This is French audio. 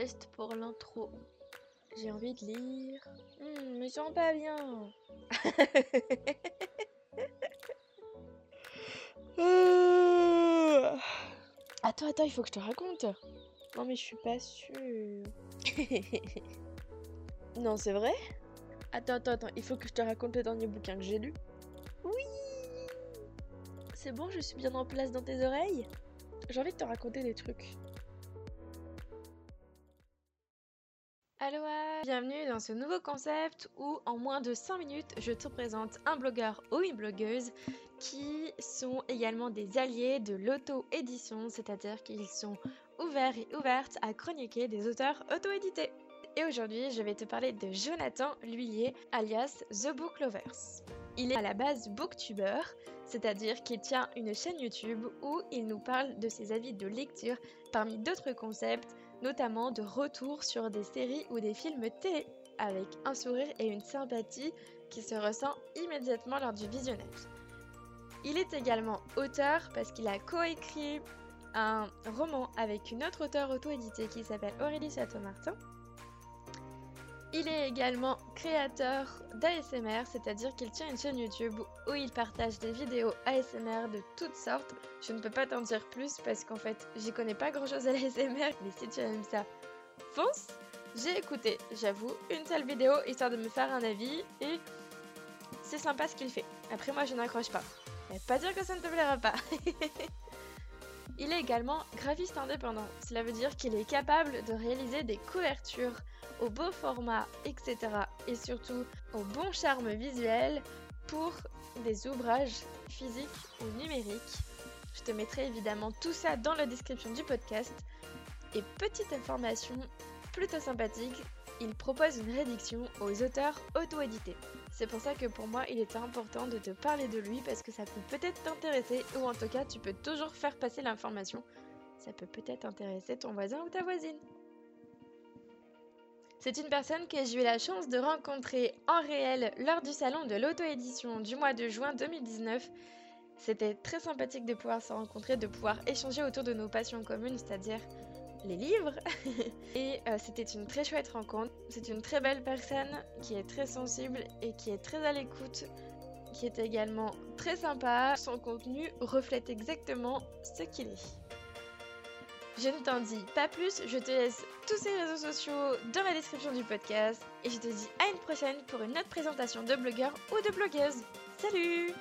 test pour l'intro. J'ai envie de lire. Hmm, me sens pas bien. attends, attends, il faut que je te raconte. Non mais je suis pas sûre. non, c'est vrai? Attends, attends, attends, il faut que je te raconte le dernier bouquin que j'ai lu. Oui C'est bon, je suis bien en place dans tes oreilles? J'ai envie de te raconter des trucs. Aloha Bienvenue dans ce nouveau concept où en moins de 5 minutes je te présente un blogueur ou une blogueuse qui sont également des alliés de l'auto-édition, c'est-à-dire qu'ils sont ouverts et ouvertes à chroniquer des auteurs auto-édités. Et aujourd'hui je vais te parler de Jonathan Lhuillier alias The Book Lovers. Il est à la base booktuber, c'est-à-dire qu'il tient une chaîne YouTube où il nous parle de ses avis de lecture parmi d'autres concepts notamment de retour sur des séries ou des films télé, avec un sourire et une sympathie qui se ressent immédiatement lors du visionnage. Il est également auteur parce qu'il a coécrit un roman avec une autre auteure auto-éditée qui s'appelle Aurélie Château-Martin il est également créateur d'ASMR, c'est-à-dire qu'il tient une chaîne YouTube où il partage des vidéos ASMR de toutes sortes. Je ne peux pas t'en dire plus parce qu'en fait, j'y connais pas grand-chose à l'ASMR, mais si tu aimes ça, fonce J'ai écouté, j'avoue, une seule vidéo histoire de me faire un avis et c'est sympa ce qu'il fait. Après moi, je n'accroche pas. Mais pas dire que ça ne te plaira pas. Il est également graphiste indépendant. Cela veut dire qu'il est capable de réaliser des couvertures au beau format, etc. Et surtout au bon charme visuel pour des ouvrages physiques ou numériques. Je te mettrai évidemment tout ça dans la description du podcast. Et petite information plutôt sympathique, il propose une réduction aux auteurs auto-édités. C'est pour ça que pour moi, il était important de te parler de lui parce que ça peut peut-être t'intéresser ou en tout cas, tu peux toujours faire passer l'information. Ça peut peut-être intéresser ton voisin ou ta voisine. C'est une personne que j'ai eu la chance de rencontrer en réel lors du salon de l'auto-édition du mois de juin 2019. C'était très sympathique de pouvoir se rencontrer, de pouvoir échanger autour de nos passions communes, c'est-à-dire les livres. et euh, c'était une très chouette rencontre. C'est une très belle personne qui est très sensible et qui est très à l'écoute, qui est également très sympa. Son contenu reflète exactement ce qu'il est. Je ne t'en dis pas plus, je te laisse tous ces réseaux sociaux dans la description du podcast et je te dis à une prochaine pour une autre présentation de blogueur ou de blogueuse. Salut